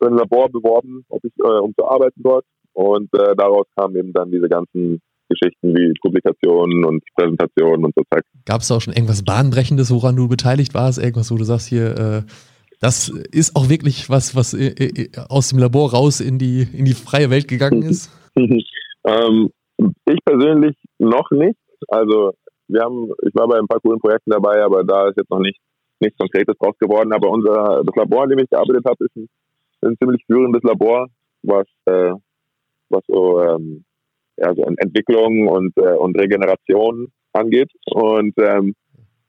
[SPEAKER 4] bei einem Labor beworben, ob ich, äh, um zu arbeiten dort. Und äh, daraus kamen eben dann diese ganzen Geschichten wie Publikationen und Präsentationen und so Zeug.
[SPEAKER 1] Gab es auch schon irgendwas Bahnbrechendes, woran du beteiligt warst? Irgendwas, wo du sagst, hier, äh, das ist auch wirklich was, was äh, äh aus dem Labor raus in die, in die freie Welt gegangen ist? [LAUGHS]
[SPEAKER 4] ähm, ich persönlich noch nicht. Also wir haben, ich war bei ein paar coolen Projekten dabei, aber da ist jetzt noch nicht nichts Konkretes draus geworden. Aber unser das Labor, in dem ich gearbeitet habe, ist ein, ein ziemlich führendes Labor, was, äh, was so ähm, ja, so Entwicklung und, äh, und Regeneration angeht. Und ähm,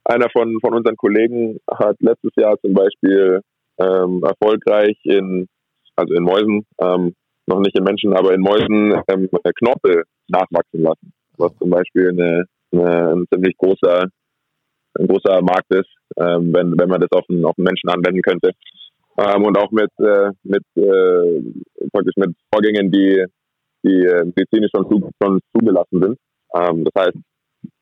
[SPEAKER 4] einer von, von unseren Kollegen hat letztes Jahr zum Beispiel ähm, erfolgreich in, also in Mäusen, ähm, noch nicht in Menschen, aber in Mäusen ähm, Knorpel nachwachsen lassen, was zum Beispiel eine, eine, ein ziemlich großer, ein großer Markt ist, ähm, wenn, wenn man das auf einen, auf einen Menschen anwenden könnte. Ähm, und auch mit, äh, mit, äh, praktisch mit Vorgängen, die die äh, medizinisch schon, schon zugelassen sind. Ähm, das heißt,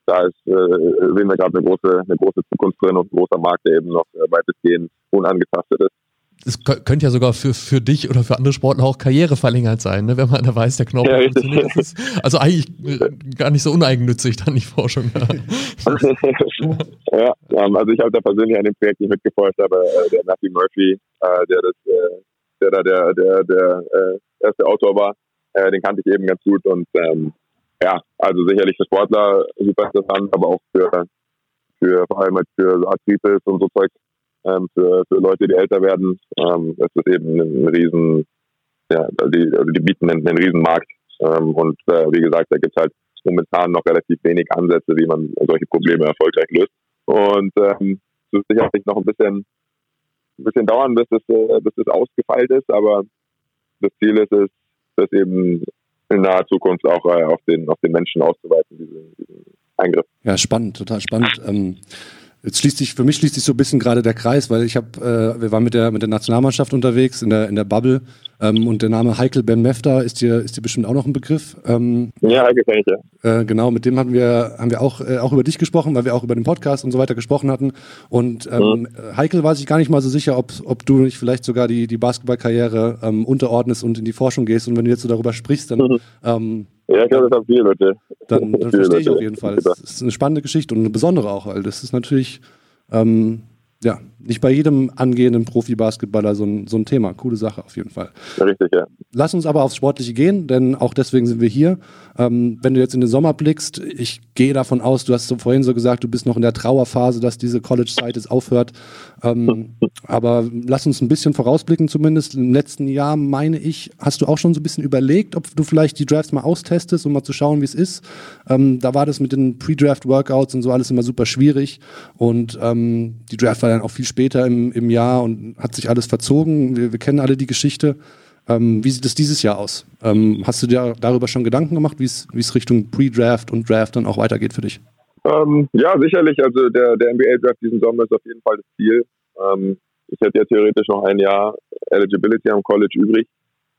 [SPEAKER 4] da ist, äh, sehen wir gerade eine große, eine große Zukunft drin und ein großer Markt, der eben noch äh, weitestgehend unangetastet ist.
[SPEAKER 1] Es könnte ja sogar für, für dich oder für andere Sportler auch karriereverlängert sein, ne? wenn man da weiß, der Knochen ja, funktioniert. Ist, also eigentlich äh, gar nicht so uneigennützig dann die Forschung.
[SPEAKER 4] Ja, [LAUGHS] ja ähm, also ich habe da persönlich an dem Projekt nicht mitgeforscht, aber äh, der Matthew Murphy, äh, der das, äh, der da der, der, der äh, erste Autor war, äh, den kannte ich eben ganz gut und ähm, ja, also sicherlich für Sportler super interessant, aber auch für, für vor allem halt für Arthritis und so Zeug, ähm, für, für Leute, die älter werden, ähm, das ist eben ein riesen, ja, die, also die bieten einen, einen riesen Markt ähm, und äh, wie gesagt, da gibt es halt momentan noch relativ wenig Ansätze, wie man solche Probleme erfolgreich löst. Und ähm, es wird sicherlich noch ein bisschen ein bisschen dauern, bis es, äh, bis es ausgefeilt ist, aber das Ziel ist es, das eben in naher Zukunft auch äh, auf, den, auf den Menschen auszuweiten, diesen, diesen Eingriff.
[SPEAKER 2] Ja, spannend, total spannend. Ähm, jetzt schließt sich, für mich schließt sich so ein bisschen gerade der Kreis, weil ich habe, äh, wir waren mit der, mit der Nationalmannschaft unterwegs in der, in der Bubble Ähm, und der Name Heikel Ben Mefta ist dir, ist dir bestimmt auch noch ein Begriff.
[SPEAKER 4] Ähm, ja, Heikel kenne ich
[SPEAKER 2] ja. Äh, genau, mit dem haben wir, haben wir auch, äh, auch über dich gesprochen, weil wir auch über den Podcast und so weiter gesprochen hatten. Und ähm, mhm. Heikel war sich gar nicht mal so sicher, ob, ob du nicht vielleicht sogar die, die Basketballkarriere ähm, unterordnest und in die Forschung gehst. Und wenn du jetzt so darüber sprichst, dann. Mhm. Ähm,
[SPEAKER 4] ja, ich glaube, das haben viele Leute.
[SPEAKER 2] Dann, dann verstehe ich auf jeden Fall. Es ist eine spannende Geschichte und eine besondere auch, weil das ist natürlich. Ähm, ja, nicht bei jedem angehenden Profi-Basketballer so ein, so ein Thema. Coole Sache auf jeden Fall.
[SPEAKER 4] Richtig, ja.
[SPEAKER 2] Lass uns aber aufs Sportliche gehen, denn auch deswegen sind wir hier. Ähm, wenn du jetzt in den Sommer blickst, ich gehe davon aus, du hast so vorhin so gesagt, du bist noch in der Trauerphase, dass diese College-Zeit jetzt aufhört. Ähm, [LAUGHS] aber lass uns ein bisschen vorausblicken zumindest. Im letzten Jahr, meine ich, hast du auch schon so ein bisschen überlegt, ob du vielleicht die Drafts mal austestest, um mal zu schauen, wie es ist. Ähm, da war das mit den Pre-Draft-Workouts und so alles immer super schwierig. Und ähm, die Draft war dann auch viel später im, im Jahr und hat sich alles verzogen. Wir, wir kennen alle die Geschichte. Ähm, wie sieht es dieses Jahr aus? Ähm, hast du dir darüber schon Gedanken gemacht, wie es Richtung Pre-Draft und Draft dann auch weitergeht für dich?
[SPEAKER 4] Ähm, ja, sicherlich. Also der, der NBA-Draft diesen Sommer ist auf jeden Fall das Ziel. Ähm, ich hätte ja theoretisch noch ein Jahr Eligibility am College übrig,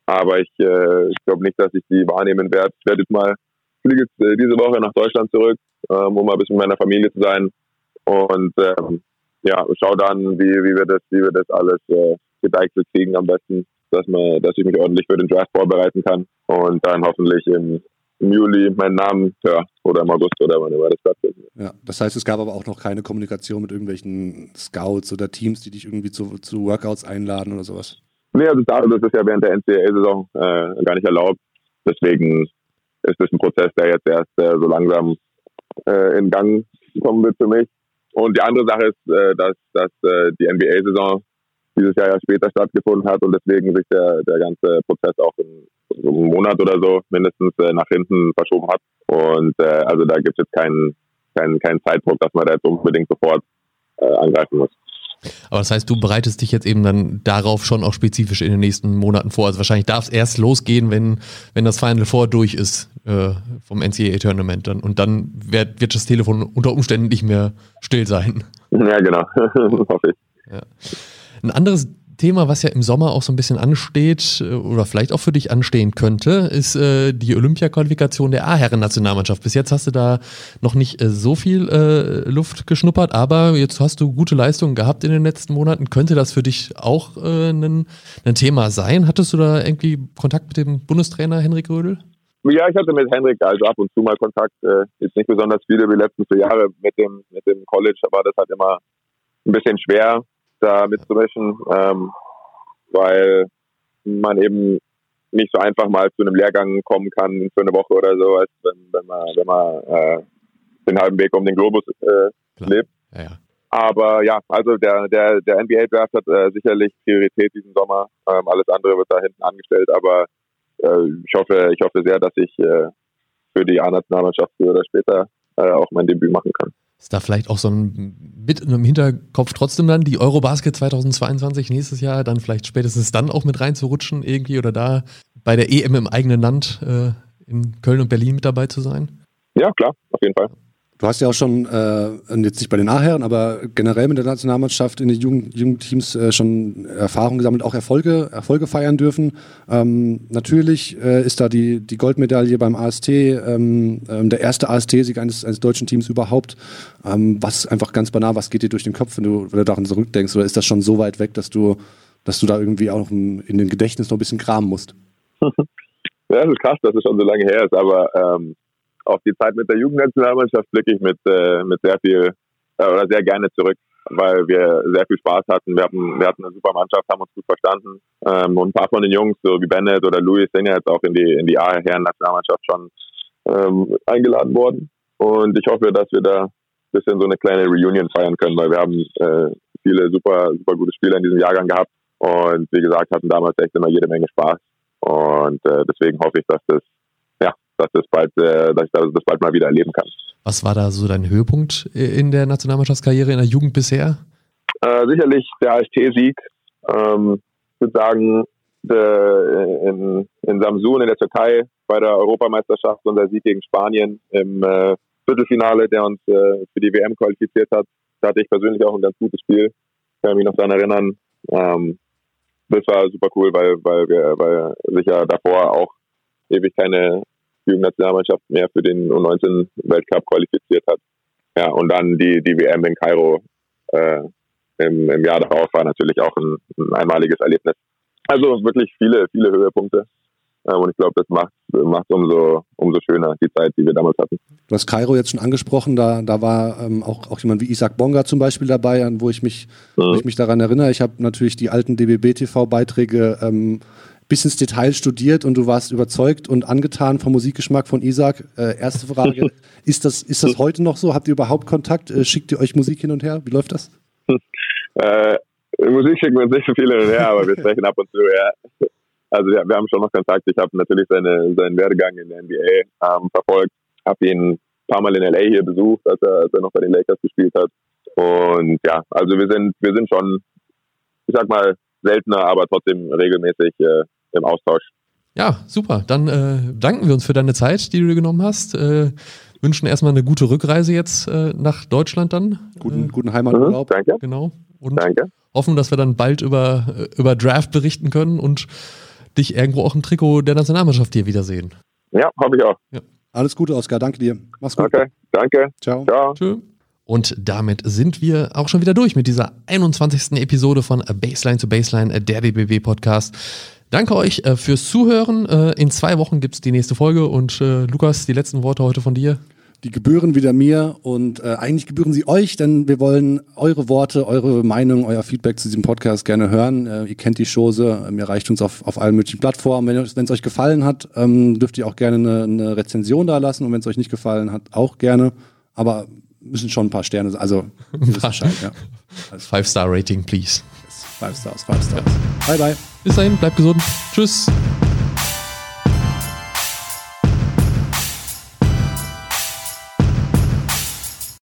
[SPEAKER 4] aber ich, äh, ich glaube nicht, dass ich die wahrnehmen werde. Ich werde jetzt mal fliege jetzt äh, diese Woche nach Deutschland zurück, ähm, um mal ein bisschen mit meiner Familie zu sein und ähm, ja, schau dann, wie, wie wir das, wie wir das alles äh, gedeichselt kriegen am besten dass, man, dass ich mich ordentlich für den Draft vorbereiten kann und dann hoffentlich im, im Juli meinen Namen ja, oder im August oder wann immer das stattfindet.
[SPEAKER 2] Ja, das heißt, es gab aber auch noch keine Kommunikation mit irgendwelchen Scouts oder Teams, die dich irgendwie zu, zu Workouts einladen oder sowas?
[SPEAKER 4] Nee, also das ist ja während der NCAA-Saison äh, gar nicht erlaubt. Deswegen ist das ein Prozess, der jetzt erst äh, so langsam äh, in Gang kommen wird für mich. Und die andere Sache ist, äh, dass, dass äh, die NBA-Saison dieses Jahr ja später stattgefunden hat und deswegen sich der, der ganze Prozess auch in so einem Monat oder so mindestens äh, nach hinten verschoben hat. Und also da gibt es jetzt keinen keinen keinen Zeitdruck, dass man da jetzt unbedingt sofort angreifen muss.
[SPEAKER 1] Aber das heißt, du bereitest dich jetzt eben dann darauf schon auch spezifisch in den nächsten Monaten vor. Also wahrscheinlich darf es erst losgehen, wenn, wenn das Final Four durch ist äh, vom NCAA-Tournament. Dann, und dann wird, wird das Telefon unter Umständen nicht mehr still sein.
[SPEAKER 4] Ja, genau. [LAUGHS] Hoffe ich.
[SPEAKER 1] Ja. Ein anderes Thema, was ja im Sommer auch so ein bisschen ansteht äh, oder vielleicht auch für dich anstehen könnte, ist äh, die Olympia-Qualifikation der A-Herren-Nationalmannschaft. Bis jetzt hast du da noch nicht äh, so viel äh, Luft geschnuppert, aber jetzt hast du gute Leistungen gehabt in den letzten Monaten. Könnte das für dich auch äh, ein, Thema sein? Hattest du da irgendwie Kontakt mit dem Bundestrainer Henrik Rödel?
[SPEAKER 4] Ja, ich hatte mit Henrik also ab und zu mal Kontakt. Äh, jetzt nicht besonders viele wie die letzten vier Jahre mit dem, mit dem College, aber das halt immer ein bisschen schwer da mitzumischen, ähm, weil man eben nicht so einfach mal zu einem Lehrgang kommen kann für eine Woche oder so, als wenn, wenn man, wenn man äh, den halben Weg um den Globus äh, lebt. Ja, ja. Aber ja, also der, der, der NBA-Draft hat äh, sicherlich Priorität diesen Sommer. Ähm, alles andere wird da hinten angestellt, aber äh, ich hoffe, ich hoffe sehr, dass ich äh, für die A-Nationalmannschaft früher oder später äh, auch mein Debüt machen kann.
[SPEAKER 1] Ist da vielleicht auch so ein mit einem Hinterkopf trotzdem dann die Eurobasket 2022 nächstes Jahr dann vielleicht spätestens dann auch mit reinzurutschen irgendwie oder da bei der EM im eigenen Land äh, in Köln und Berlin mit dabei zu sein?
[SPEAKER 4] Ja, klar, auf jeden Fall.
[SPEAKER 2] Du hast ja auch schon, äh, jetzt nicht bei den A-Herren, aber generell mit der Nationalmannschaft in den Jugend Jugendteams äh, schon Erfahrung gesammelt, auch Erfolge, Erfolge feiern dürfen. Ähm, natürlich äh, ist da die, die Goldmedaille beim AST, ähm, ähm, der erste AST-Sieg eines, eines deutschen Teams überhaupt. Ähm, was einfach ganz banal, was geht dir durch den Kopf, wenn du, wenn du daran zurückdenkst? Oder ist das schon so weit weg, dass du, dass du da irgendwie auch in, in den Gedächtnis noch ein bisschen kramen musst? [LAUGHS]
[SPEAKER 4] ja, das ist krass, dass es schon so lange her ist, aber ähm auf die Zeit mit der Jugendnationalmannschaft blicke ich mit, äh, mit sehr viel äh, oder sehr gerne zurück, weil wir sehr viel Spaß hatten. Wir hatten, wir hatten eine super Mannschaft, haben uns gut verstanden. Ähm, und ein paar von den Jungs, so wie Bennett oder Louis, sind ja jetzt auch in die, in die A-Herren-Nationalmannschaft schon ähm, eingeladen worden. Und ich hoffe, dass wir da ein bisschen so eine kleine Reunion feiern können, weil wir haben äh, viele super, super gute Spieler in diesem Jahrgang gehabt. Und wie gesagt, hatten damals echt immer jede Menge Spaß. Und äh, deswegen hoffe ich, dass das dass, das bald, äh, dass ich das bald mal wieder erleben kann.
[SPEAKER 1] Was war da so dein Höhepunkt in der Nationalmannschaftskarriere in der Jugend bisher?
[SPEAKER 4] Äh, sicherlich der AST-Sieg. Ähm, ich würde sagen, de, in, in Samsun in der Türkei bei der Europameisterschaft unser Sieg gegen Spanien im äh, Viertelfinale, der uns äh, für die WM qualifiziert hat. Da hatte ich persönlich auch ein ganz gutes Spiel. Ich kann mich noch daran erinnern. Ähm, das war super cool, weil, weil wir, weil sich ja davor auch ewig keine Jugendnationalmannschaft mehr für den U19 Weltcup qualifiziert hat. Ja, und dann die, die WM in Kairo äh, im, im Jahr darauf war natürlich auch ein, ein einmaliges Erlebnis. Also wirklich viele, viele Höhepunkte. Ähm, und ich glaube, das macht macht umso umso schöner die Zeit, die wir damals hatten.
[SPEAKER 2] Du hast Kairo jetzt schon angesprochen, da, da war ähm, auch, auch jemand wie Isaac Bonga zum Beispiel dabei, an wo ich mich, mhm. wo ich mich daran erinnere. Ich habe natürlich die alten DBB-TV-Beiträge ähm, bis ins Detail studiert und du warst überzeugt und angetan vom Musikgeschmack von Isaac. Äh, erste Frage, [LAUGHS] ist das, ist das heute noch so? Habt ihr überhaupt Kontakt? Äh, schickt ihr euch Musik hin und her? Wie läuft das? [LAUGHS]
[SPEAKER 4] Äh, Musik schicken wir uns nicht so viel hin und her, aber wir sprechen ab und zu, ja. Also ja, wir haben schon noch Kontakt. Ich habe natürlich seine, seinen Werdegang in der NBA ähm, verfolgt, habe ihn ein paar Mal in LA hier besucht, als er, als er noch bei den Lakers gespielt hat. Und ja, also wir sind, wir sind schon, ich sag mal, seltener, aber trotzdem regelmäßig äh, im Austausch.
[SPEAKER 1] Ja, super. Dann äh, danken wir uns für deine Zeit, die du dir genommen hast. Äh, wünschen erstmal eine gute Rückreise jetzt äh, nach Deutschland dann.
[SPEAKER 2] Guten, äh, guten Heimaturlaub.
[SPEAKER 4] Mhm, danke.
[SPEAKER 1] Genau.
[SPEAKER 4] Und danke.
[SPEAKER 1] hoffen, dass wir dann bald über, äh, über Draft berichten können und dich irgendwo auch im Trikot der Nationalmannschaft hier wiedersehen.
[SPEAKER 4] Ja, hoffe ich auch.
[SPEAKER 2] Ja. Alles Gute, Oskar. Danke dir.
[SPEAKER 4] Mach's gut. Okay, danke.
[SPEAKER 2] Ciao.
[SPEAKER 4] Ciao.
[SPEAKER 1] Tschö. Und damit sind wir auch schon wieder durch mit dieser 21. Episode von Baseline to Baseline, der DBB Podcast. Danke euch äh, fürs Zuhören. Äh, in zwei Wochen gibt es die nächste Folge und äh, Lukas, die letzten Worte heute von dir.
[SPEAKER 2] Die gebühren wieder mir und äh, eigentlich gebühren sie euch, denn wir wollen eure Worte, eure Meinung, euer Feedback zu diesem Podcast gerne hören. Äh, ihr kennt die Chose, äh, mir reicht uns auf, auf allen möglichen Plattformen. Wenn es euch gefallen hat, ähm, dürft ihr auch gerne eine, eine Rezension da lassen und wenn es euch nicht gefallen hat, auch gerne. Aber müssen schon ein paar Sterne sein. Also,
[SPEAKER 1] Bescheid, ja. [LAUGHS] Five-Star-Rating, please.
[SPEAKER 2] Five Stars, Five Stars. Bye, bye.
[SPEAKER 1] Bis dahin, bleibt gesund. Tschüss.